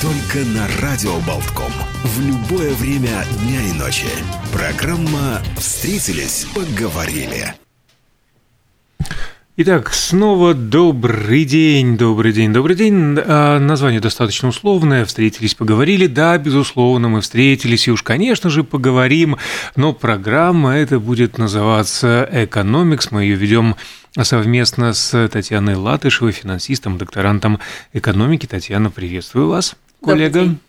Только на Радио Болтком. В любое время дня и ночи. Программа «Встретились, поговорили». Итак, снова добрый день, добрый день, добрый день. А, название достаточно условное. Встретились, поговорили. Да, безусловно, мы встретились и уж, конечно же, поговорим. Но программа эта будет называться «Экономикс». Мы ее ведем совместно с Татьяной Латышевой, финансистом, докторантом экономики. Татьяна, приветствую вас, Kollegin.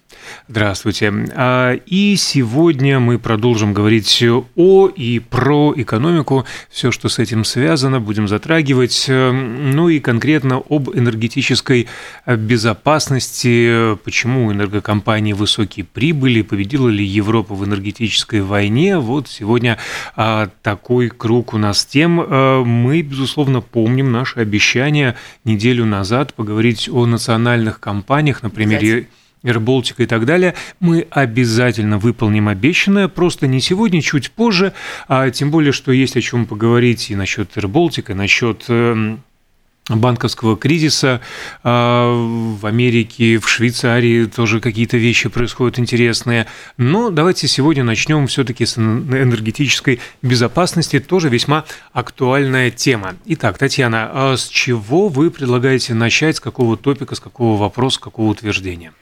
Здравствуйте. А, и сегодня мы продолжим говорить о и про экономику, все, что с этим связано, будем затрагивать, ну и конкретно об энергетической безопасности, почему у энергокомпаний высокие прибыли, победила ли Европа в энергетической войне. Вот сегодня а, такой круг у нас тем. Э, мы, безусловно, помним наше обещание неделю назад поговорить о национальных компаниях, на Аirbaltic и так далее, мы обязательно выполним обещанное, просто не сегодня, чуть позже, а тем более, что есть о чем поговорить и насчет Airbaltic, и насчет эм, банковского кризиса а, в Америке, в Швейцарии тоже какие-то вещи происходят интересные. Но давайте сегодня начнем все-таки с энергетической безопасности, тоже весьма актуальная тема. Итак, Татьяна, а с чего вы предлагаете начать, с какого топика, с какого вопроса, с какого утверждения?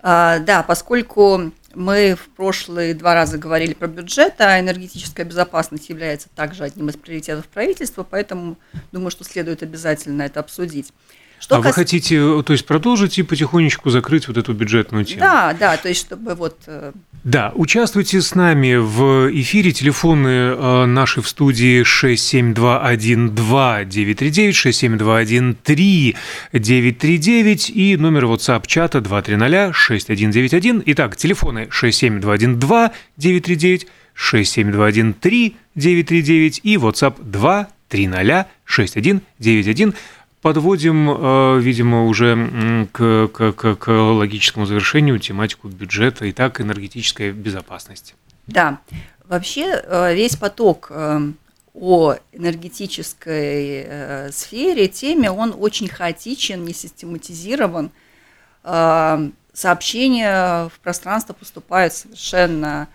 А, да, поскольку мы в прошлые два раза говорили про бюджет, а энергетическая безопасность является также одним из приоритетов правительства, поэтому думаю, что следует обязательно это обсудить. Что а кас... вы хотите, то есть продолжить и потихонечку закрыть вот эту бюджетную тему? Да, да, то есть чтобы вот... Э, да, участвуйте с нами в эфире. Телефоны э, наши в студии 67212-939, 67213-939 и номер WhatsApp-чата 230-6191. Итак, телефоны 67212-939, 67213-939 и WhatsApp 230-6191 подводим, э, видимо, уже к, к, к логическому завершению тематику бюджета и так энергетическая безопасность. Да, вообще э, весь поток э, о энергетической сфере, теме, он очень хаотичен, не систематизирован. Сообщения в пространство поступают совершенно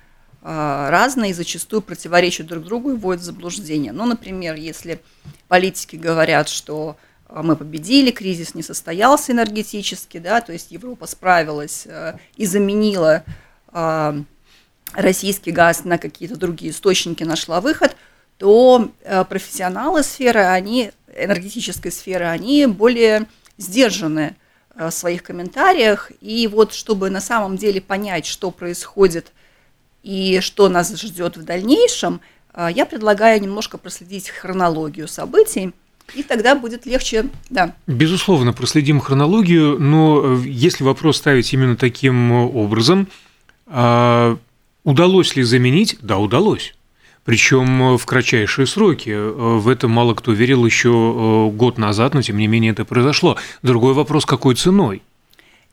разные и зачастую противоречат друг другу и вводят в заблуждение. Ну, например, если политики говорят, что мы победили, кризис не состоялся энергетически, да, то есть Европа справилась э, и заменила э, российский газ на какие-то другие источники, нашла выход, то э, профессионалы сферы, они, энергетической сферы, они более сдержаны в своих комментариях, и вот чтобы на самом деле понять, что происходит и что нас ждет в дальнейшем, я предлагаю немножко проследить хронологию событий, и тогда будет легче, да. Безусловно, проследим хронологию, но э, если вопрос ставить именно таким образом, а, удалось ли заменить? Да, удалось. Причем в кратчайшие сроки. В это мало кто верил еще э, год назад, но тем не менее это произошло. Другой вопрос, какой ценой?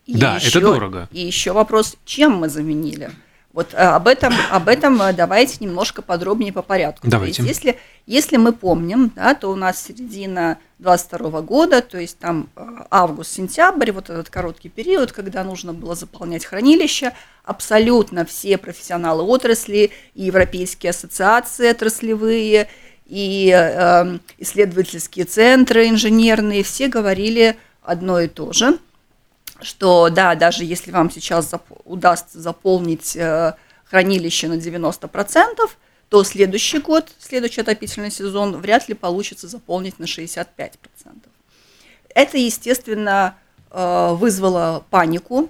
И да, еще, это дорого. И еще вопрос, чем мы заменили? Вот э, об этом, об этом э, давайте немножко подробнее по порядку. Давайте. То есть, если, если мы помним, да, то у нас середина 22 года, то есть там э, август-сентябрь, вот этот короткий период, когда нужно было заполнять хранилище, абсолютно все профессионалы отрасли, и европейские ассоциации отраслевые, и э, исследовательские центры инженерные, все говорили одно и то же – что да, даже если вам сейчас зап- удастся заполнить э, хранилище на 90%, то следующий год, следующий отопительный сезон вряд ли получится заполнить на 65%. Это, естественно, э, вызвало панику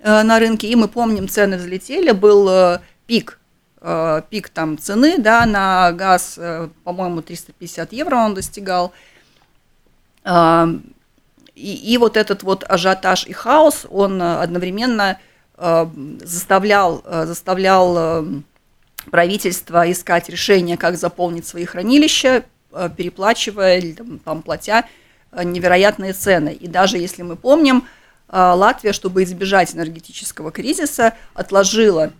э, на рынке, и мы помним, цены взлетели, был э, пик, э, пик там цены, да, на газ, э, по-моему, 350 евро он достигал, и, и вот этот вот ажиотаж и хаос, он э, одновременно заставлял, заставлял правительство искать решение, как заполнить свои хранилища, переплачивая там, там, платя невероятные цены. И даже если мы помним, Латвия, чтобы избежать энергетического кризиса, отложила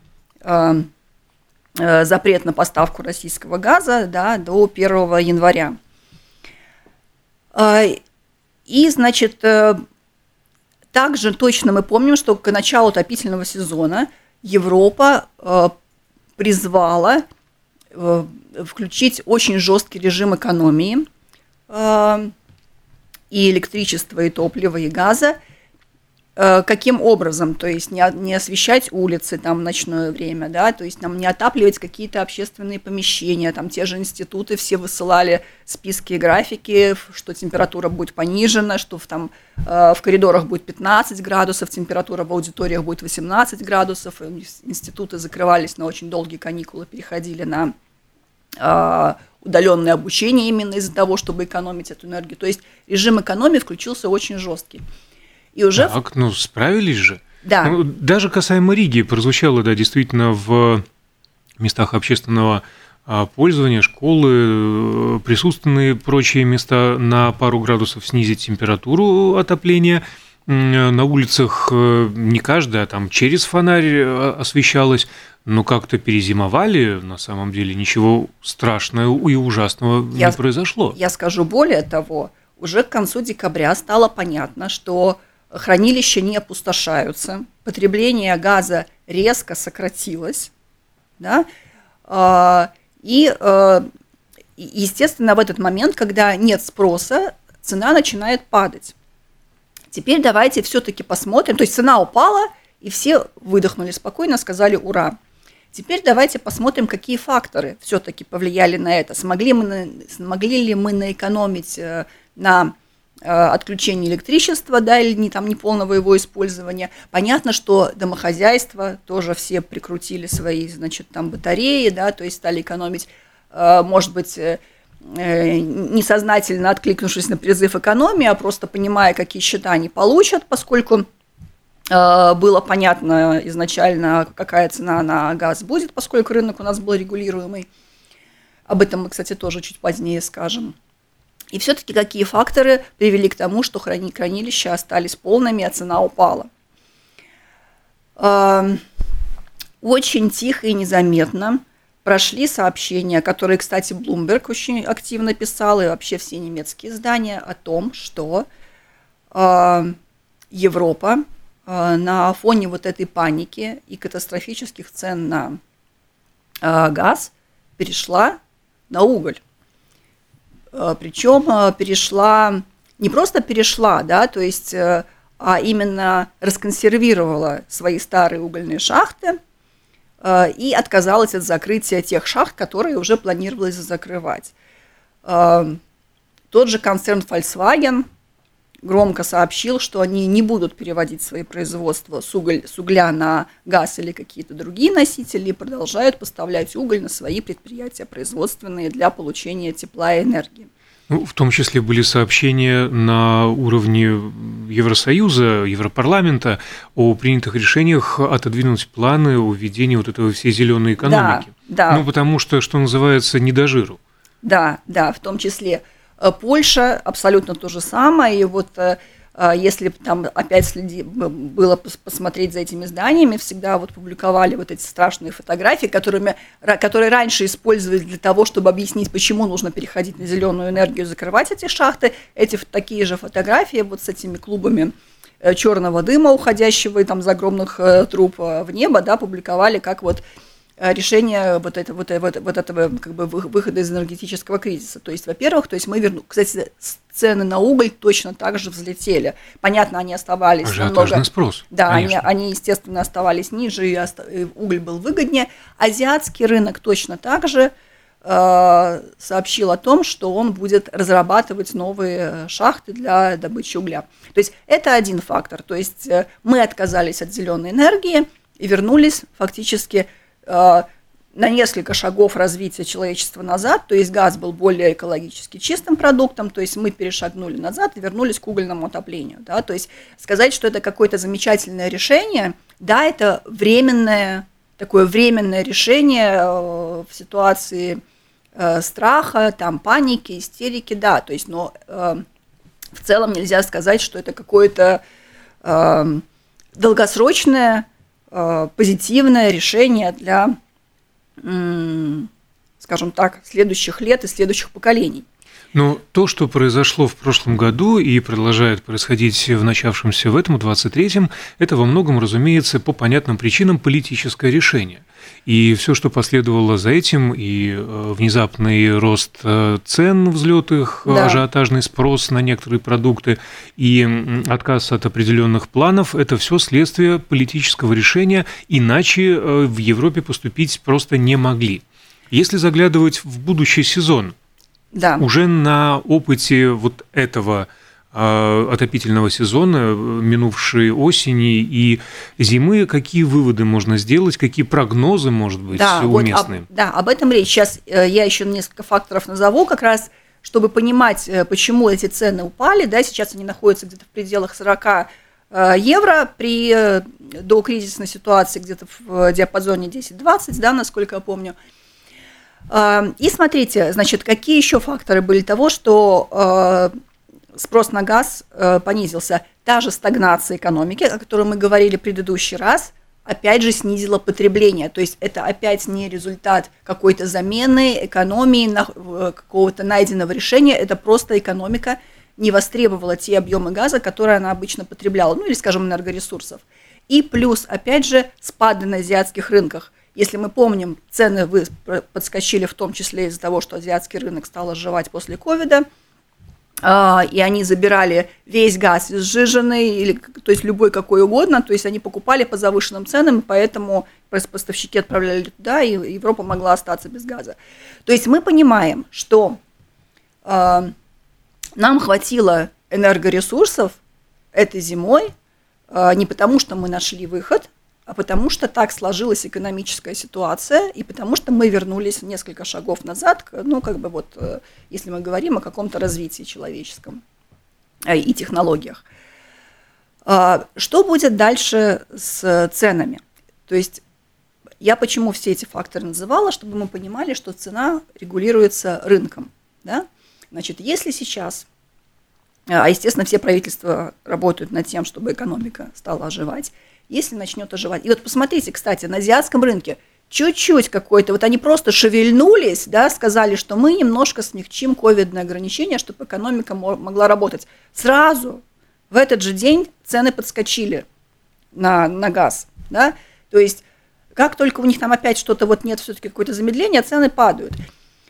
запрет на поставку российского газа да, до 1 января. И, значит, э, также точно мы помним, что к началу отопительного сезона Европа э, призвала э, включить очень жесткий режим экономии и электричества, и топлива, и газа – каким образом, то есть не, не освещать улицы там в ночное время, да, то есть там не отапливать какие-то общественные помещения, там те же институты все высылали списки и графики, что температура будет понижена, что в, там э, в коридорах будет 15 градусов, температура в аудиториях будет 18 градусов, институты закрывались на очень долгие каникулы, переходили на э, удаленное обучение именно из-за того, чтобы экономить эту энергию. То есть режим экономии включился очень жесткий. И уже... Так, ну справились же. Да. Ну, даже касаемо Риги, прозвучало, да, действительно, в местах общественного а, пользования, школы, э, присутственные прочие места на пару градусов снизить температуру отопления. На улицах э, не каждая, а там через фонарь э, освещалось, но как-то перезимовали, на самом деле ничего страшного и ужасного я, не произошло. Я скажу более того, уже к концу декабря стало понятно, что хранилища не опустошаются, потребление газа резко сократилось, да, а, и, а, естественно, в этот момент, когда нет спроса, цена начинает падать. Теперь давайте все-таки посмотрим, то есть цена упала, и все выдохнули спокойно, сказали «Ура!». Теперь давайте посмотрим, какие факторы все-таки повлияли на это. Смогли, мы, смогли ли мы наэкономить э, на отключения электричества, да, или не, там, неполного его использования. Понятно, что домохозяйства тоже все прикрутили свои, значит, там батареи, да, то есть стали экономить, э, может быть, э, несознательно откликнувшись на призыв экономии, а просто понимая, какие счета они получат, поскольку было понятно изначально, какая цена на газ будет, поскольку рынок у нас был регулируемый. Об этом мы, кстати, тоже чуть позднее скажем. И все-таки какие факторы привели к тому, что храни хранилища остались полными, а цена упала? Очень тихо и незаметно прошли сообщения, которые, кстати, Bloomberg очень активно писал, и вообще все немецкие издания, о том, что Европа на фоне вот этой паники и катастрофических цен на газ перешла на уголь. Э, Причем э, перешла, не просто перешла, да, то есть, э, а именно расконсервировала свои старые угольные шахты и отказалась от закрытия тех шахт, которые уже планировалось закрывать. Тот же концерн Volkswagen громко сообщил, что они не будут переводить свои производства с, уголь, с угля на газ или какие-то другие носители и продолжают поставлять уголь на свои предприятия производственные для получения тепла и энергии. Ну, в том числе были сообщения на уровне Евросоюза, Европарламента о принятых решениях отодвинуть планы о введении вот этого всей зеленой экономики. Да, да. Ну, потому что, что называется, не до жиру. Да, да, в том числе Э, Польша абсолютно то же самое. И вот э, если там опять следи, было посмотреть за этими зданиями, всегда вот публиковали вот эти страшные фотографии, которыми, которые раньше использовали для того, чтобы объяснить, почему нужно переходить на зеленую энергию, закрывать эти шахты. Эти такие же фотографии вот с этими клубами черного дыма, уходящего там за огромных труб в небо, да, публиковали как вот Э, решение вот, это, вот, вот, вот этого как бы выхода из энергетического кризиса. То есть, во-первых, то есть мы верну, кстати, цены на уголь точно так же взлетели. Понятно, они оставались Ажиотажный намного... спрос. Да, они, они, естественно, оставались ниже, и, оста... и уголь был выгоднее. Азиатский рынок точно так же э, сообщил о том, что он будет разрабатывать новые шахты для добычи угля. То есть это один фактор. То есть э, мы отказались от зеленой энергии и вернулись фактически Э, на несколько шагов развития человечества назад, то есть газ был более экологически чистым продуктом, то есть мы перешагнули назад и вернулись к угольному отоплению. Да? То есть сказать, что это какое-то замечательное решение, Да, это временное, такое временное решение в ситуации страха, там, паники, истерики, да, то есть, но в целом нельзя сказать, что это какое-то долгосрочное позитивное решение для скажем так, следующих лет и следующих поколений. Но то, что произошло в прошлом году и продолжает происходить в начавшемся в этом 23-м, это во многом, разумеется, по понятным причинам политическое решение. И все, что последовало за этим, и э, внезапный рост э, цен, взлет их, да. ажиотажный спрос на некоторые продукты и отказ от определенных планов, это все следствие политического решения, иначе э, в Европе поступить просто не могли. Если заглядывать в будущий сезон, да. уже на опыте вот этого а, отопительного сезона, минувшей осени и зимы, какие выводы можно сделать, какие прогнозы, может быть, да, уместны? Вот об, да, об этом речь. Сейчас э, я еще несколько факторов назову, как раз чтобы понимать, э, почему эти цены упали. Да, сейчас они находятся где-то в пределах 40 э, евро при докризисной ситуации где-то в диапазоне 10-20, да, насколько я помню. И смотрите, значит, какие еще факторы были того, что э, спрос на газ э, понизился. Та же стагнация экономики, о которой мы говорили в предыдущий раз, опять же снизила потребление. То есть это опять не результат какой-то замены, экономии, э, какого-то найденного решения, это просто экономика не востребовала те объемы газа, которые она обычно потребляла, ну или, скажем, энергоресурсов. И плюс, опять же, спады на азиатских рынках. Если мы помним, цены подскочили в том числе из-за того, что азиатский рынок стал оживать после ковида, а, и они забирали весь газ сжиженный, или, то есть любой какой угодно, то есть они покупали по завышенным ценам, поэтому поставщики отправляли туда, и Европа могла остаться без газа. То есть мы понимаем, что э, нам хватило энергоресурсов этой зимой э, не потому, что мы нашли выход, а потому что так сложилась экономическая ситуация, и потому что мы вернулись несколько шагов назад, ну, как бы вот, э, если мы говорим о каком-то развитии человеческом э, и технологиях. А, что будет дальше с ценами? То есть я почему все эти факторы называла, чтобы мы понимали, что цена регулируется рынком. Да? Значит, если сейчас, а естественно, все правительства работают над тем, чтобы экономика стала оживать, если начнет оживать. И вот посмотрите, кстати, на азиатском рынке чуть-чуть какой-то, вот они просто шевельнулись, да, сказали, что мы немножко смягчим ковидное ограничение, чтобы экономика могла работать. Сразу в этот же день цены подскочили на, на газ, да, то есть как только у них там опять что-то вот нет, все-таки какое-то замедление, цены падают.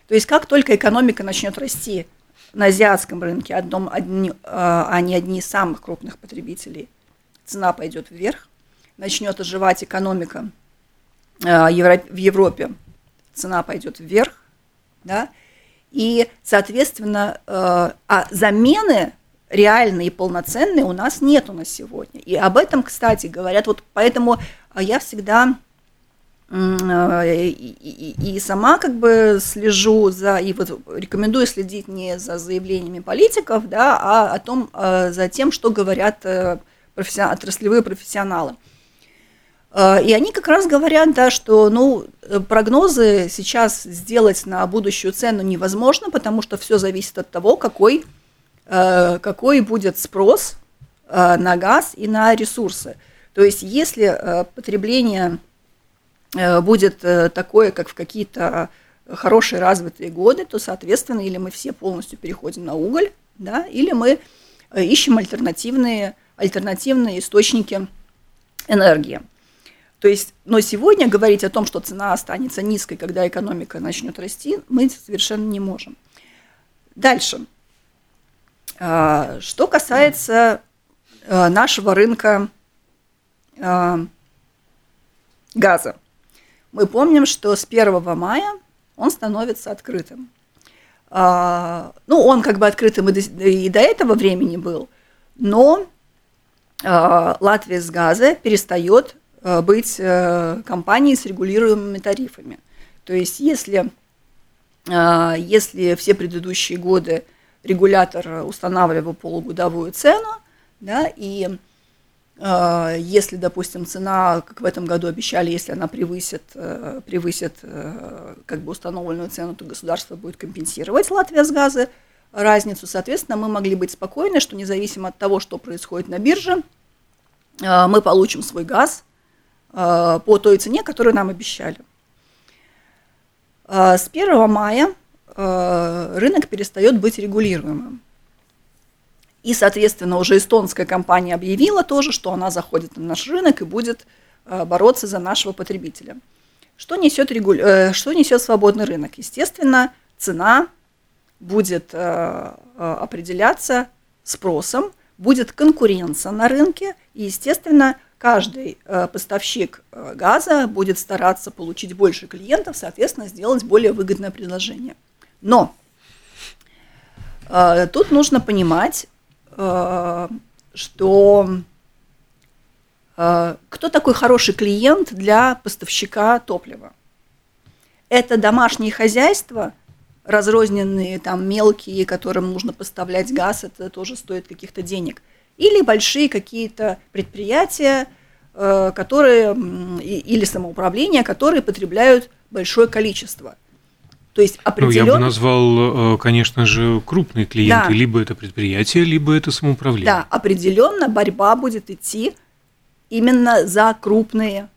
То есть как только экономика начнет расти на азиатском рынке, одном, одни, а, они одни из самых крупных потребителей, цена пойдет вверх, начнет оживать экономика э, в Европе, цена пойдет вверх, да, и, соответственно, э, а замены реальные и полноценные у нас нету на сегодня. И об этом, кстати, говорят, вот поэтому я всегда э, и, и, и сама как бы слежу за, и вот рекомендую следить не за заявлениями политиков, да, а о том, за тем, что говорят профессион, отраслевые профессионалы. А, и они как раз говорят, да, что ну, прогнозы сейчас сделать на будущую цену невозможно, потому что все зависит от того, какой, э, какой будет спрос э, на газ и на ресурсы. То есть если э, потребление будет такое, как в какие-то хорошие развитые годы, то, соответственно, или мы все полностью переходим на уголь, да, или мы ищем альтернативные, альтернативные источники энергии. То есть, но сегодня говорить о том, что цена останется низкой, когда экономика начнет расти, мы совершенно не можем. Дальше. А, что касается а, нашего рынка а, газа. Мы помним, что с 1 мая он становится открытым. Ну, он как бы открытым и до этого времени был, но Латвия с газа перестает быть э, компанией с регулируемыми тарифами. То есть если, э, если все предыдущие годы регулятор устанавливал полугодовую цену, да, и Э, если, допустим, цена, как в этом году обещали, если она превысит, превысит как бы установленную цену, то государство будет компенсировать Латвия с газы разницу. Соответственно, мы могли быть спокойны, что независимо от того, что происходит на бирже, мы получим свой газ по той цене, которую нам обещали. С 1 мая рынок перестает быть регулируемым. И, соответственно, уже эстонская компания объявила тоже, что она заходит на наш рынок и будет э, бороться за нашего потребителя. Что несет, регуля... Э, что несет свободный рынок? Естественно, цена будет э, определяться спросом, будет конкуренция на рынке, и, естественно, каждый поставщик газа будет стараться получить больше клиентов, соответственно, сделать более выгодное предложение. Но тут нужно понимать, Э, что э, кто такой хороший клиент для поставщика топлива? Это домашние хозяйства, разрозненные, там, мелкие, которым нужно поставлять газ, это тоже стоит каких-то денег. Или большие какие-то предприятия, э, которые, или самоуправления, которые потребляют большое количество – то есть определенно... Ну, я бы назвал, э, конечно же, крупные клиенты. Да. Либо это предприятие, либо это самоуправление. Да, определенно борьба будет идти именно за крупные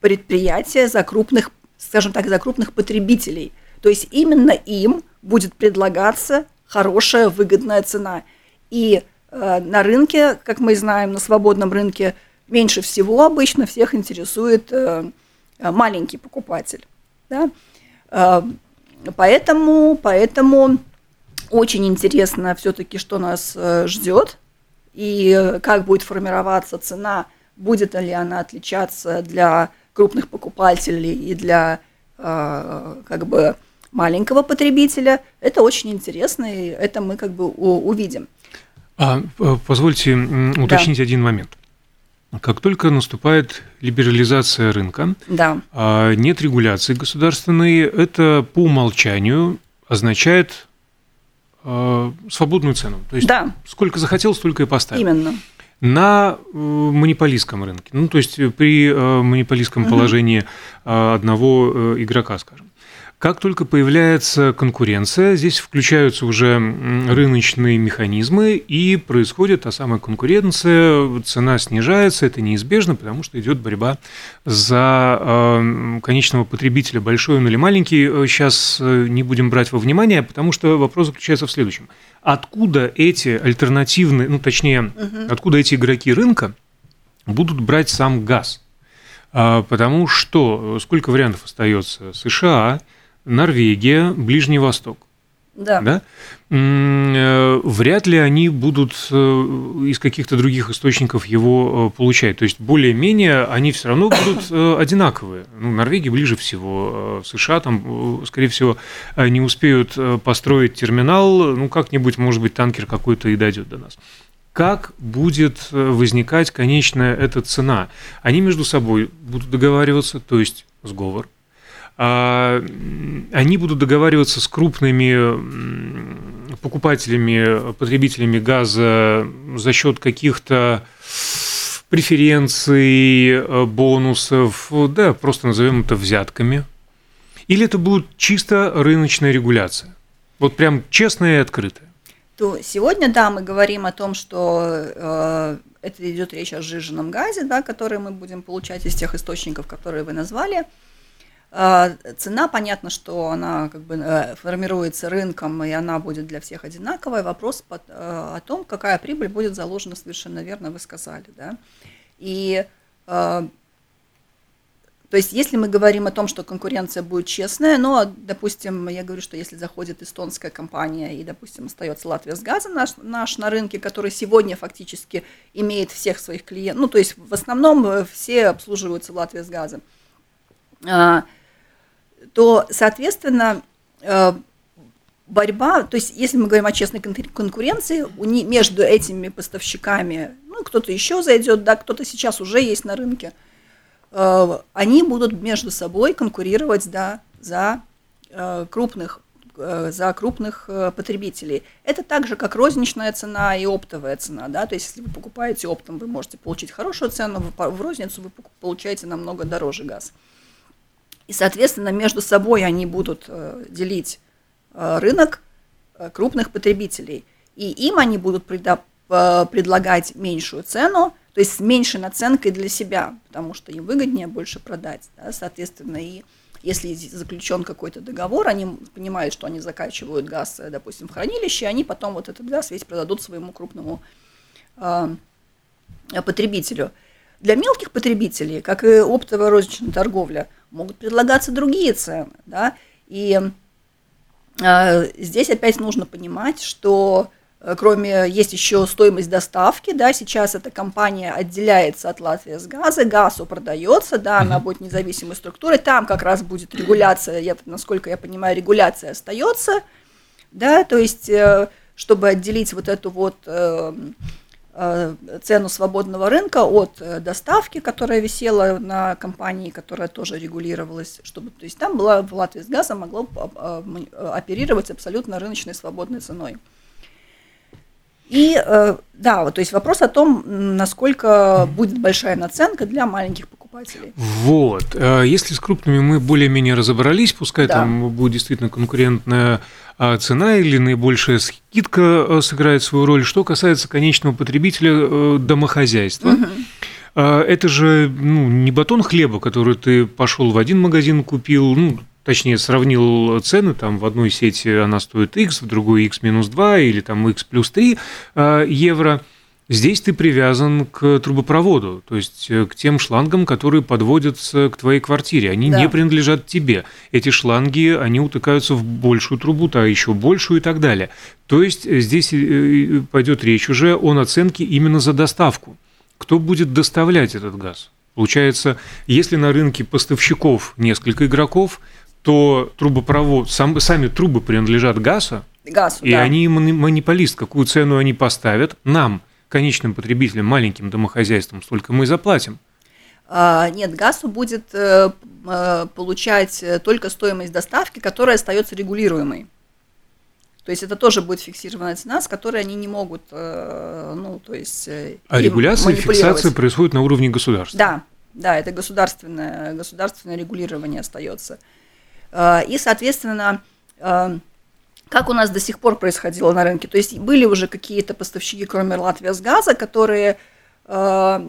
предприятия, за крупных, скажем так, за крупных потребителей. То есть именно им будет предлагаться хорошая, выгодная цена. И на рынке, как мы знаем, на свободном рынке меньше всего обычно всех интересует э, маленький покупатель. Да? Э, поэтому, поэтому очень интересно все-таки, что нас э, ждет и как будет формироваться цена, будет ли она отличаться для крупных покупателей и для э, как бы маленького потребителя. Это очень интересно, и это мы как бы увидим. А, позвольте уточнить да. один момент. Как только наступает либерализация рынка, да. а нет регуляции государственной, это по умолчанию означает э, свободную цену. То есть да. сколько захотел, столько и поставил. Именно. На э, монополистском рынке, ну то есть при э, монополистском угу. положении э, одного игрока, скажем. Как только появляется конкуренция, здесь включаются уже рыночные механизмы и происходит та самая конкуренция, цена снижается, это неизбежно, потому что идет борьба за э, конечного потребителя, большой он или маленький. Сейчас э, не будем брать во внимание, потому что вопрос заключается в следующем. Откуда эти альтернативные, ну точнее, угу. откуда эти игроки рынка будут брать сам газ? А, потому что сколько вариантов остается? США, Норвегия, Ближний Восток. Да. да? Э, вряд ли они будут э, из каких-то других источников его э, получать. То есть более-менее они все равно будут одинаковые. Ну, Норвегия ближе всего. США там, скорее всего, не успеют построить терминал. Ну, как-нибудь, может быть, танкер какой-то и дойдет до нас как будет возникать конечная эта цена. Они между собой будут договариваться, то есть сговор, они будут договариваться с крупными покупателями, потребителями газа за счет каких-то преференций, бонусов, да, просто назовем это взятками. Или это будет чисто рыночная регуляция? Вот прям честная и открытая. То сегодня, да, мы говорим о том, что э, это идет речь о сжиженном газе, да, который мы будем получать из тех источников, которые вы назвали. А, цена, понятно, что она как бы э, формируется рынком, и она будет для всех одинаковая. Вопрос э, о том, какая прибыль будет заложена, совершенно верно вы сказали. Да? И э, то есть, если мы говорим о том, что конкуренция будет честная, но, допустим, я говорю, что если заходит эстонская компания и, допустим, остается Латвия с газом наш, наш на рынке, который сегодня фактически имеет всех своих клиентов, ну, то есть, в основном все обслуживаются Латвия с газом, а, то, соответственно, э, борьба, то есть если мы говорим о честной конкуренции, между этими поставщиками, ну, кто-то еще зайдет, да, кто-то сейчас уже есть на рынке, э, они будут между собой конкурировать, да, за э, крупных за крупных потребителей. Это так же, как розничная цена и оптовая цена. Да? То есть, если вы покупаете оптом, вы можете получить хорошую цену, в розницу вы получаете намного дороже газ. И, соответственно, между собой они будут делить рынок крупных потребителей. И им они будут предлагать меньшую цену, то есть с меньшей наценкой для себя, потому что им выгоднее больше продать, да, соответственно, и если заключен какой-то договор, они понимают, что они закачивают газ, допустим, в хранилище, они потом вот этот газ весь продадут своему крупному э, потребителю. Для мелких потребителей, как и оптовая розничная торговля, могут предлагаться другие цены, да, и э, здесь опять нужно понимать, что Э, кроме, есть еще стоимость доставки, да, сейчас эта компания отделяется от Латвии с газа, газу продается, да, она будет независимой структурой, там как раз будет регуляция, я, насколько я понимаю, регуляция остается, да, то есть, э, чтобы отделить вот эту вот э, цену свободного рынка от доставки, которая висела на компании, которая тоже регулировалась, чтобы, то есть там была в Латвии с газом могло оперировать абсолютно рыночной свободной ценой. И э, да, вот, то есть вопрос о том, насколько будет большая наценка для маленьких покупателей. Вот. Э, если с крупными мы более-менее разобрались, пускай да. там будет действительно конкурентная а, цена или наибольшая скидка э, сыграет свою роль. Что касается конечного потребителя домохозяйства, угу. Это же ну, не батон хлеба, который ты пошел в один магазин купил, ну, точнее, сравнил цены, там в одной сети она стоит X, в другой X минус 2 или там X плюс 3 э, евро, здесь ты привязан к трубопроводу, то есть э, к тем шлангам, которые подводятся к твоей квартире. Они да. не принадлежат тебе. Эти шланги, они утыкаются в большую трубу, а еще большую и так далее. То есть э, здесь пойдет речь уже о наценке именно за доставку. Кто будет доставлять этот газ? Получается, если на рынке поставщиков несколько игроков, то трубопровод, сам, сами трубы принадлежат ГАСу, ГАСу и да. они монополист. Какую цену они поставят нам, конечным потребителям, маленьким домохозяйствам, столько мы и заплатим. А, нет, ГАСу будет э, э, получать э, только стоимость доставки, которая остается регулируемой. То есть это тоже будет фиксированная цена, с которой они не могут, ну, то есть... А регуляция и фиксация происходит на уровне государства? Да, да, это государственное, государственное регулирование остается. И, соответственно, как у нас до сих пор происходило на рынке. То есть были уже какие-то поставщики, кроме Латвии с газа, которые, э,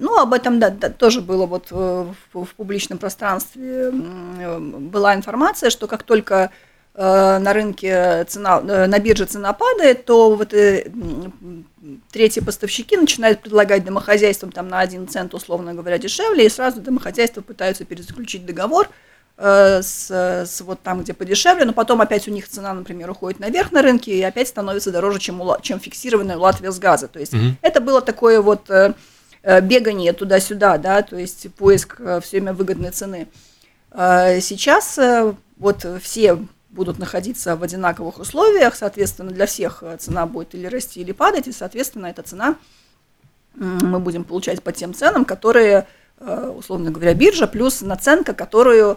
ну, об этом да, да, тоже было вот в, в публичном пространстве, была информация, что как только на рынке цена, на бирже цена падает, то вот третьи поставщики начинают предлагать домохозяйствам там на один цент, условно говоря, дешевле, и сразу домохозяйства пытаются перезаключить договор – Э, с, с вот там, где подешевле, но потом опять у них цена, например, уходит наверх на рынке и опять становится дороже, чем, у, чем фиксированная у Латвии с газа. То есть mm-hmm. это было такое вот э, э, бегание туда-сюда, да, то есть поиск все время выгодной цены. Сейчас вот все будут находиться в одинаковых условиях, соответственно, для всех цена будет или расти, или падать, и, соответственно, эта цена мы будем получать по тем ценам, которые, условно говоря, биржа, плюс наценка, которую Э,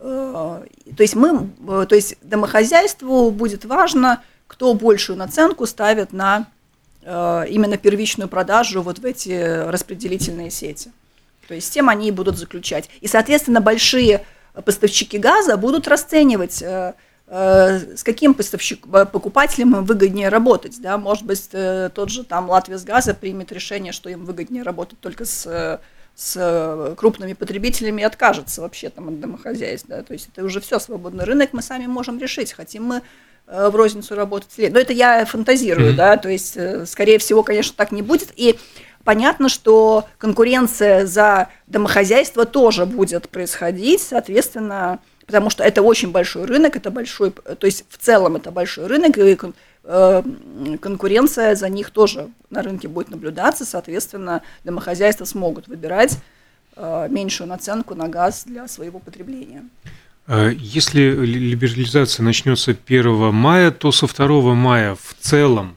то есть мы, э, то есть домохозяйству будет важно, кто большую наценку ставит на э, именно первичную продажу вот в эти распределительные сети. То есть с тем они и будут заключать. И, соответственно, большие поставщики газа будут расценивать, с каким поставщик, покупателем им выгоднее работать. Да? Может быть, тот же там Латвия с газа примет решение, что им выгоднее работать только с с э, крупными потребителями откажется вообще там от домохозяйств, да, то есть это уже все свободный рынок, мы сами можем решить, хотим мы э, в розницу работать или Но это я фантазирую, mm-hmm. да, то есть, э, скорее всего, конечно, так не будет. И понятно, что конкуренция за домохозяйство тоже будет происходить, соответственно, потому что это очень большой рынок, это большой, то есть в целом это большой рынок, и конкуренция за них тоже на рынке будет наблюдаться, соответственно, домохозяйства смогут выбирать э, меньшую наценку на газ для своего потребления. Э, если либерализация начнется 1 мая, то со 2 мая в целом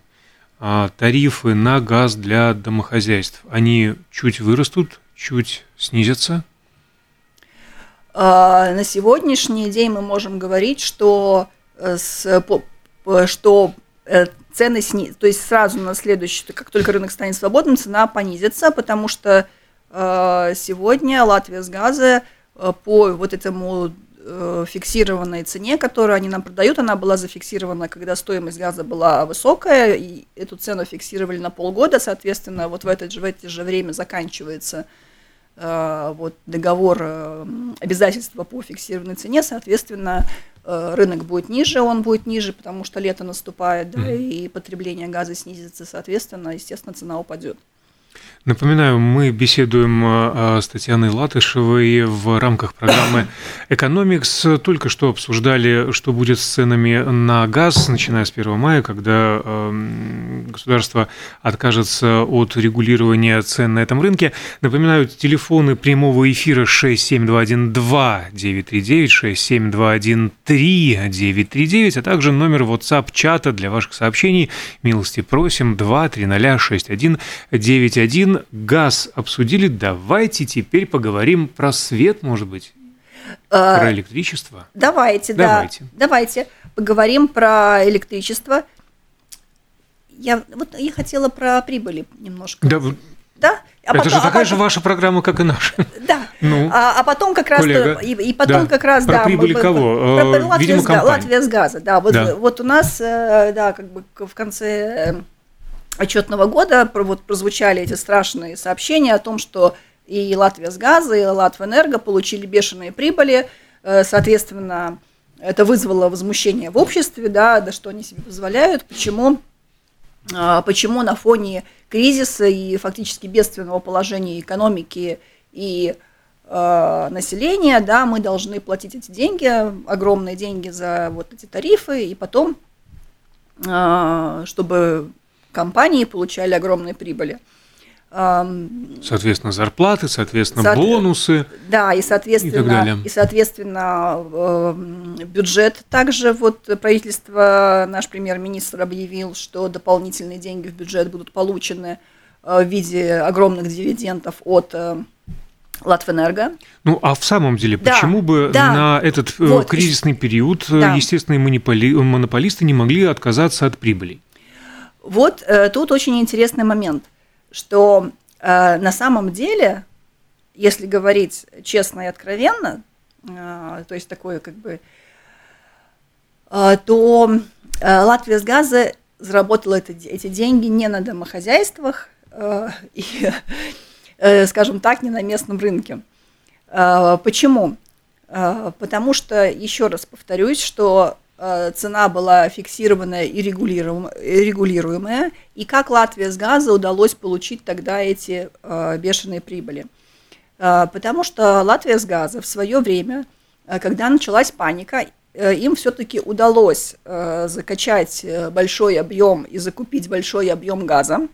тарифы на газ для домохозяйств, они чуть вырастут, чуть снизятся? На сегодняшний день мы можем говорить, что с, что цены сни... то есть сразу на следующий, как только рынок станет свободным, цена понизится, потому что сегодня Латвия с газа по вот этому Э, фиксированной цене, которую они нам продают, она была зафиксирована, когда стоимость газа была высокая, и эту цену фиксировали на полгода, соответственно, вот в это же, в это же время заканчивается э, вот договор э, обязательства по фиксированной цене, соответственно, э, рынок будет ниже, он будет ниже, потому что лето наступает, да, и потребление газа снизится, соответственно, естественно, цена упадет. Напоминаю, мы беседуем а, с Татьяной Латышевой в рамках программы «Экономикс». Только что обсуждали, что будет с ценами на газ, начиная с 1 мая, когда государство откажется от регулирования цен на этом рынке. Напоминаю, телефоны прямого эфира 67212-939, 67213-939, а также номер WhatsApp-чата для ваших сообщений. Милости просим 230 6191 газ обсудили, давайте теперь поговорим про свет, может быть, а, про электричество. Давайте, давайте. да, давайте поговорим про электричество. Я вот я хотела про прибыли немножко. Да, да? А Это потом, же а такая а же ваша программа, как и наша. Да. Ну, а, а потом как раз и, и потом да. как раз про да. Прибыли мы, кого? Про, про Латвия, Видимо. Латвия с газа, да. Вот, да. вот у нас, э, да, как бы в конце отчетного года вот прозвучали эти страшные сообщения о том, что и Латвия с газа, и Латвэнерго получили бешеные прибыли, э, соответственно, это вызвало возмущение в обществе, да, да что они себе позволяют, почему, а, почему на фоне кризиса и фактически бедственного положения экономики и э, населения, да, мы должны платить эти деньги, огромные деньги за вот эти тарифы, и потом, э, чтобы компании получали огромные прибыли. Соответственно, зарплаты, соответственно, Соот... бонусы. Да, и соответственно, и, и соответственно бюджет. Также вот правительство, наш премьер-министр объявил, что дополнительные деньги в бюджет будут получены э, в виде огромных дивидендов от э, Латвэнерго. Ну, а в самом деле, да, почему бы да, на этот э, вот, кризисный период да. естественные монополи... монополисты не могли отказаться от прибыли? Вот э, тут очень интересный момент, что э, на самом деле, если говорить честно и откровенно, э, то есть такое как бы, э, то э, Латвия с газа заработала это, эти деньги не на домохозяйствах э, и, э, скажем так, не на местном рынке. Э, почему? Э, потому что, еще раз повторюсь, что цена была фиксированная и регулируемая, и как Латвия с газа удалось получить тогда эти э, бешеные прибыли. Э, потому что Латвия с газа в свое время, когда началась паника, им все-таки удалось закачать большой объем и закупить большой объем газа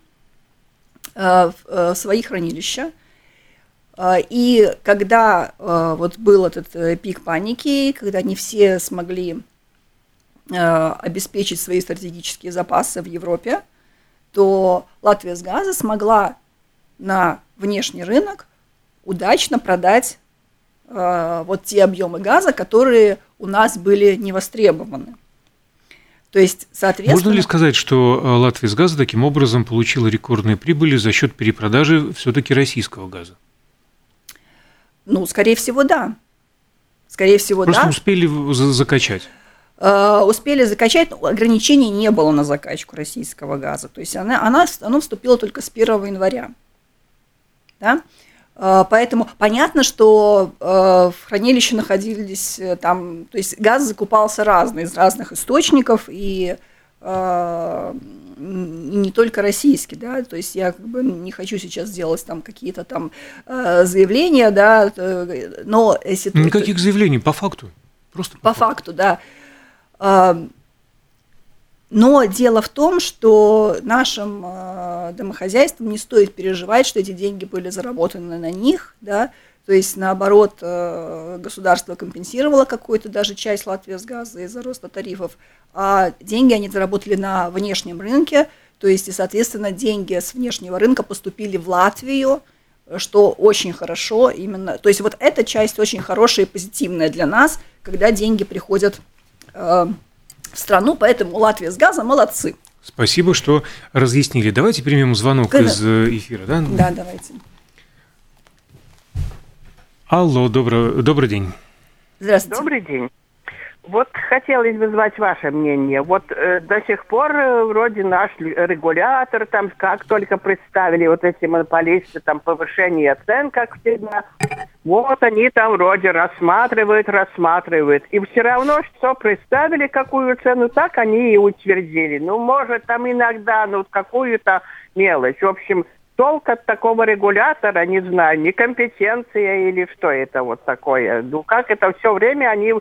в свои хранилища. И когда вот был этот пик паники, когда не все смогли Э, обеспечить свои стратегические запасы в Европе, то Латвия с газа смогла на внешний рынок удачно продать э, вот те объемы газа, которые у нас были не востребованы. То есть, соответственно... Можно ли сказать, что э, Латвия с газа таким образом получила рекордные прибыли за счет перепродажи все-таки российского газа? Ну, скорее всего, да. Скорее всего, Просто да. Просто успели закачать. Э, успели закачать, ограничений не было на закачку российского газа. То есть она, она, оно вступило только с 1 января. Да? Э, поэтому понятно, что э, в хранилище находились там, то есть газ закупался разный, из разных источников, и не только российский, да, то есть я как бы не хочу сейчас делать там какие-то там заявления, да, но если... Никаких заявлений, по факту. Просто по, по факту. факту, да. Но дело в том, что нашим а, домохозяйствам не стоит переживать, что эти деньги были заработаны на них, да, то есть, наоборот, а, государство компенсировало какую-то даже часть Латвии с газа из-за роста тарифов, а деньги они заработали на внешнем рынке, то есть, и, соответственно, деньги с внешнего рынка поступили в Латвию, что очень хорошо именно, то есть вот эта часть очень хорошая и позитивная для нас, когда деньги приходят в страну, поэтому Латвия с газом молодцы. Спасибо, что разъяснили. Давайте примем звонок Когда? из э, эфира. Да, да давайте. Алло, добрый, добрый день. Здравствуйте. Добрый день. Вот хотелось бы знать ваше мнение. Вот э, до сих пор э, вроде наш регулятор, там как только представили вот эти монополисты, там повышение цен, как всегда, вот они там вроде рассматривают, рассматривают. И все равно, что представили какую цену, так они и утвердили. Ну, может, там иногда, ну, какую-то мелочь. В общем, толк от такого регулятора, не знаю, некомпетенция или что это вот такое. Ну, как это все время они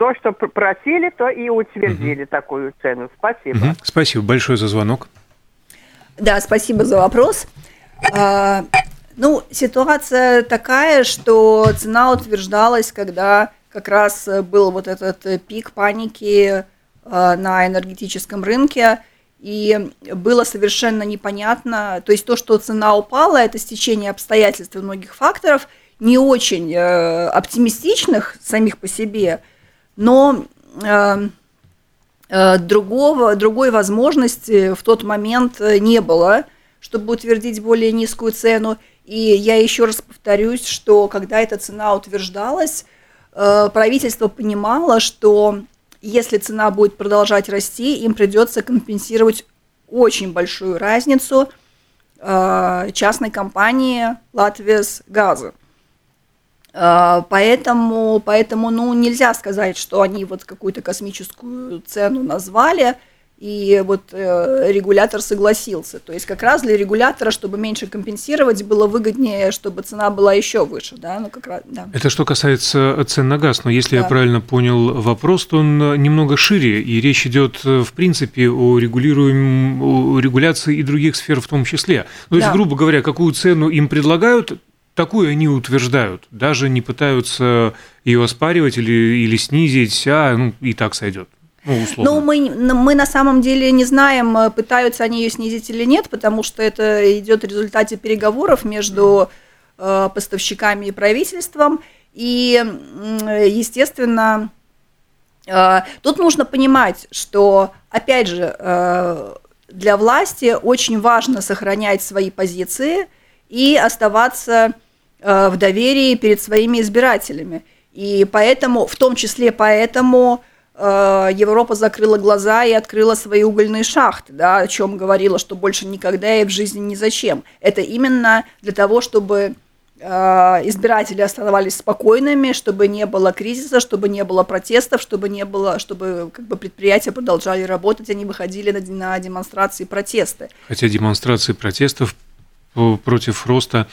то, что просили, то и утвердили угу. такую цену. Спасибо. Угу. Спасибо большое за звонок. Да, спасибо за вопрос. А, ну, ситуация такая, что цена утверждалась, когда как раз был вот этот пик паники а, на энергетическом рынке, и было совершенно непонятно, то есть то, что цена упала, это стечение обстоятельств и многих факторов, не очень э, оптимистичных самих по себе, но э, э, другого, другой возможности в тот момент э, не было, чтобы утвердить более низкую цену. И я еще раз повторюсь, что когда эта цена утверждалась, правительство понимало, что если цена будет продолжать расти, им придется компенсировать очень большую разницу частной компании «Латвияс Газа». А, поэтому, поэтому, ну, нельзя сказать, что они вот какую-то космическую цену назвали, и вот э, регулятор согласился. То есть как раз для регулятора, чтобы меньше компенсировать, было выгоднее, чтобы цена была еще выше, да, ну как раз, да. Это что касается цен на газ, но если да. я правильно понял вопрос, то он немного шире, и речь идет э, в принципе о, регулируем, о регуляции и других сфер в том числе. То есть, да. грубо говоря, какую цену им предлагают, такую они утверждают, даже не пытаются ее оспаривать или, или снизить, а ну, и так сойдет. Ну, ну, мы, мы на самом деле не знаем, э, пытаются они ее снизить или нет, потому что это идет в результате переговоров между э, поставщиками и правительством. И, естественно, э, тут нужно понимать, что, опять же, э, для власти очень важно сохранять свои позиции и оставаться в доверии перед своими избирателями. И поэтому, в том числе поэтому, э, Европа закрыла глаза и открыла свои угольные шахты, да, о чем говорила, что больше никогда и в жизни ни зачем. Это именно для того, чтобы э, избиратели оставались спокойными, чтобы не было кризиса, чтобы не было протестов, чтобы не было, чтобы как бы предприятия продолжали работать, они выходили на, на демонстрации протесты. Хотя демонстрации протестов против роста,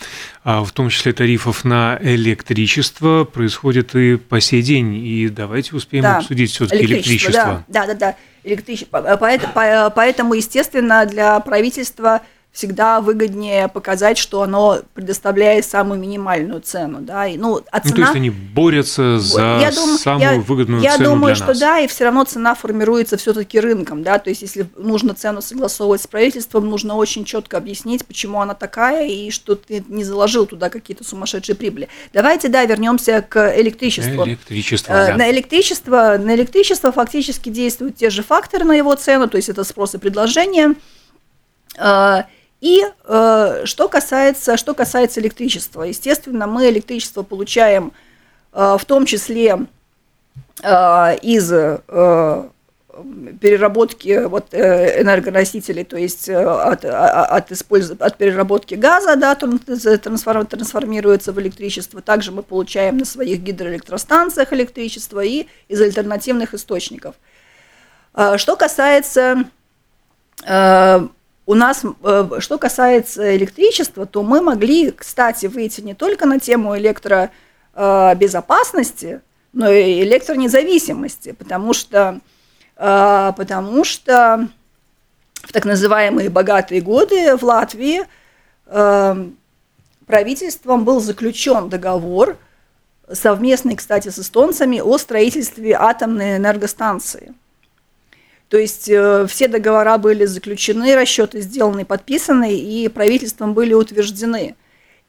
а, в том числе тарифов на электричество, происходит и по сей день. И давайте успеем да. обсудить все-таки электричество. электричество. Да, да, да, электричество. Поэтому, поэтому, естественно, для правительства всегда выгоднее показать, что оно предоставляет самую минимальную цену, да, и, ну, а цена... Ну, то есть они борются за я думаю, самую я, выгодную я цену думаю, для что да, и все равно цена формируется все-таки рынком, да, то есть если нужно цену согласовывать с правительством, нужно очень четко объяснить, почему она такая, и что ты не заложил туда какие-то сумасшедшие прибыли. Давайте, да, вернемся к электричеству. Электричество, э, да. На электричество, на электричество фактически действуют те же факторы на его цену, то есть это спрос и предложение, э, и э, что, касается, что касается электричества, естественно, мы электричество получаем э, в том числе э, из э, переработки вот, э, энергоносителей, то есть э, от, а, от, использ... от переработки газа, да, трансформ... трансформируется в электричество. Также мы получаем на своих гидроэлектростанциях электричество и из альтернативных источников. Э, что касается у нас, э, что касается электричества, то мы могли, кстати, выйти не только на тему электробезопасности, но и электронезависимости, потому что, э, потому что в так называемые богатые годы в Латвии э, правительством был заключен договор, совместный, кстати, с эстонцами, о строительстве атомной энергостанции – то есть э, все договора были заключены, расчеты сделаны, подписаны, и правительством были утверждены.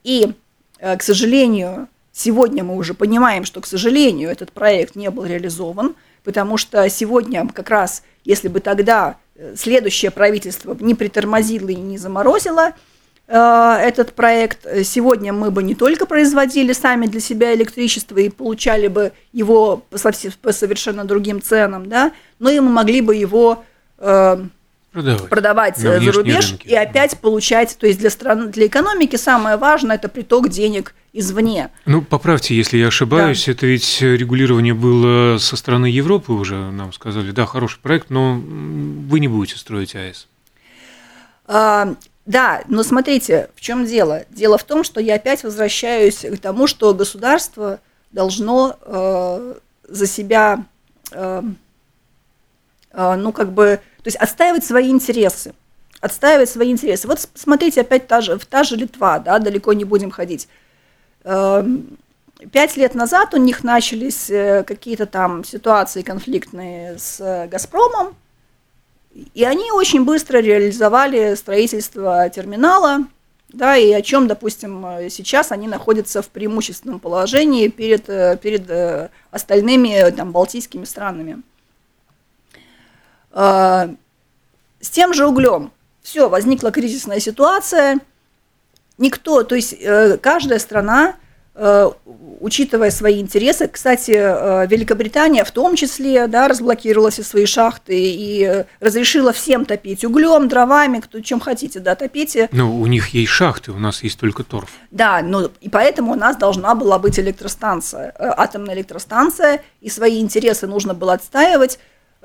И, э, к сожалению, сегодня мы уже понимаем, что, к сожалению, этот проект не был реализован. потому что сегодня как раз, если бы тогда э, следующее правительство не притормозило и не заморозило этот проект, сегодня мы бы не только производили сами для себя электричество и получали бы его по, совершенно другим ценам, да, но и мы могли бы его э, продавать, продавать за рубеж рынки. и опять получать, то есть для страны, для экономики самое важное это приток денег извне. Ну, поправьте, если я ошибаюсь, да. это ведь регулирование было со стороны Европы уже, нам сказали, да, хороший проект, но вы не будете строить АЭС. Да, но смотрите, в чем дело? Дело в том, что я опять возвращаюсь к тому, что государство должно э, за себя, э, э, ну, как бы, то есть отстаивать свои интересы. Отстаивать свои интересы. Вот смотрите, опять та же, та же Литва, да, далеко не будем ходить. Эм, пять лет назад у них начались э, какие-то там ситуации конфликтные с э, «Газпромом», и они очень быстро реализовали строительство терминала, да, и о чем, допустим, сейчас они находятся в преимущественном положении перед, э, перед остальными там, балтийскими странами. А, с тем же углем. Все, возникла кризисная ситуация. Никто, то есть э, каждая страна, э, учитывая свои интересы, кстати, э, Великобритания в том числе, да, разблокировала все свои шахты и разрешила всем топить углем, дровами, кто чем хотите, да, топите. Но у них есть шахты, у нас есть только торф. Да, но и поэтому у нас должна была быть электростанция, атомная электростанция, и свои интересы нужно было отстаивать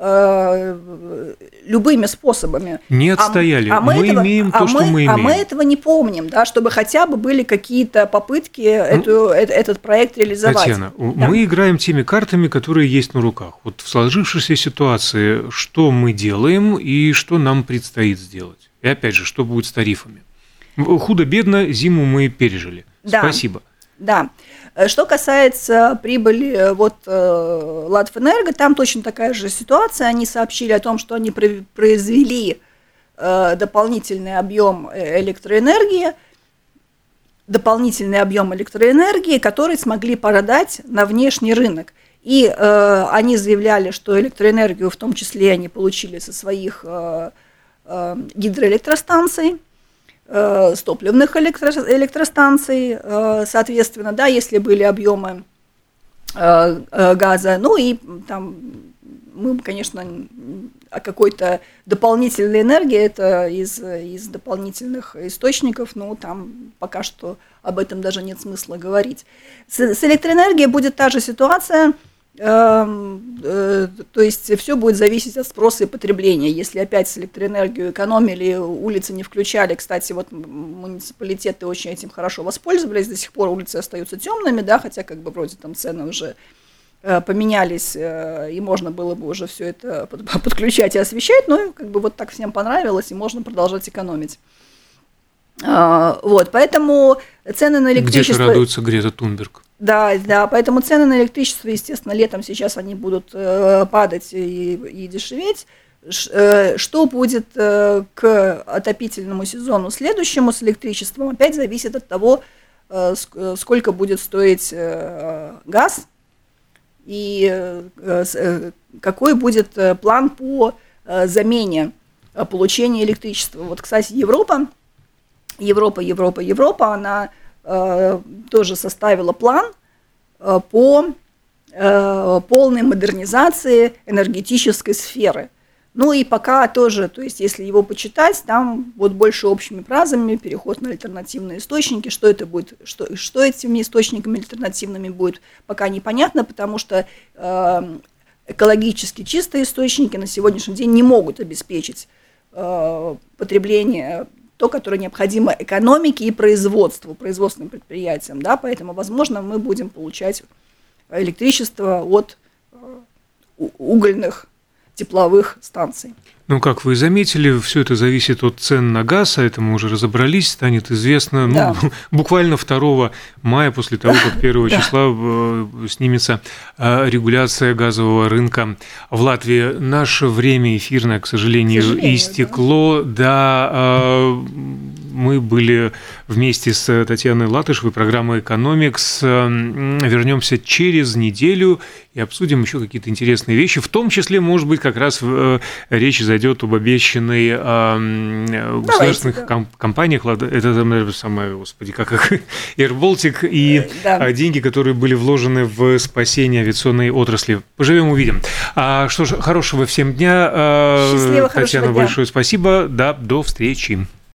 Э, любыми способами. Не а отстояли. А, а мы, мы этого, имеем а то, что мы имеем. А мы этого не помним, да, чтобы хотя бы были какие-то попытки ну, эту, этот проект реализовать. Татьяна, да. мы играем теми картами, которые есть на руках. Вот в сложившейся ситуации, что мы делаем и что нам предстоит сделать? И опять же, что будет с тарифами? Худо-бедно зиму мы пережили. Да. Спасибо. Да. Э, что касается прибыли э, вот э, Латвэнерго, там точно такая же ситуация. Они сообщили о том, что они произвели дополнительный объем электроэнергии, дополнительный объем электроэнергии, который смогли продать на внешний рынок. И э, они заявляли, что электроэнергию в том числе они получили со своих э, э, гидроэлектростанций, с топливных электро, электростанций, э, соответственно, да, если были объемы э, э, газа, ну и там мы, конечно, о какой-то дополнительной энергии, это из, из дополнительных источников, но там пока что об этом даже нет смысла говорить. С, с электроэнергией будет та же ситуация – э, то есть все будет зависеть от спроса и потребления. Если опять с электроэнергию экономили, улицы не включали, кстати, вот муниципалитеты очень этим хорошо воспользовались, до сих пор улицы остаются темными, да, хотя как бы вроде там цены уже э, поменялись, э, и можно было бы уже все это подключать и освещать, но как бы вот так всем понравилось, и можно продолжать экономить. А, вот, поэтому цены на электричество... Где-то радуется Грета Тунберг. Да, да, поэтому цены на электричество, естественно, летом сейчас они будут э, падать и, и дешеветь. Э, что будет э, к отопительному сезону следующему с электричеством, опять зависит от того, сколько будет стоить газ и какой будет план по замене получения электричества. Вот, кстати, Европа, Европа, Европа, Европа, она тоже составила план э, по э, полной модернизации энергетической сферы. Ну и пока тоже, то есть если его почитать, там вот больше общими фразами, переход на альтернативные источники, что это будет, что, что этими источниками альтернативными будет, пока непонятно, потому что э, экологически чистые источники на сегодняшний день не могут обеспечить э, потребление то, которое необходимо экономике и производству, производственным предприятиям, да, поэтому, возможно, мы будем получать электричество от э, угольных тепловых станций. Ну, как вы заметили, все это зависит от цен на газ, а это мы уже разобрались, станет известно ну, да. буквально 2 мая, после того, как 1 числа э, снимется э, регуляция газового рынка в Латвии. Наше время эфирное, к сожалению, к сожалению истекло. Да, да Мы были вместе с Татьяной Латышевой, программой «Экономикс». Вернемся через неделю и обсудим еще какие-то интересные вещи. В том числе, может быть, как раз э, речь зайдет об обещанной э, государственных Давайте, да. компаниях. Это самое, господи, как их, Air Baltic и да. деньги, которые были вложены в спасение авиационной отрасли. Поживем, увидим. А, что ж, хорошего всем дня. Счастливо, Татьяна, большое дня. спасибо. Да, до встречи.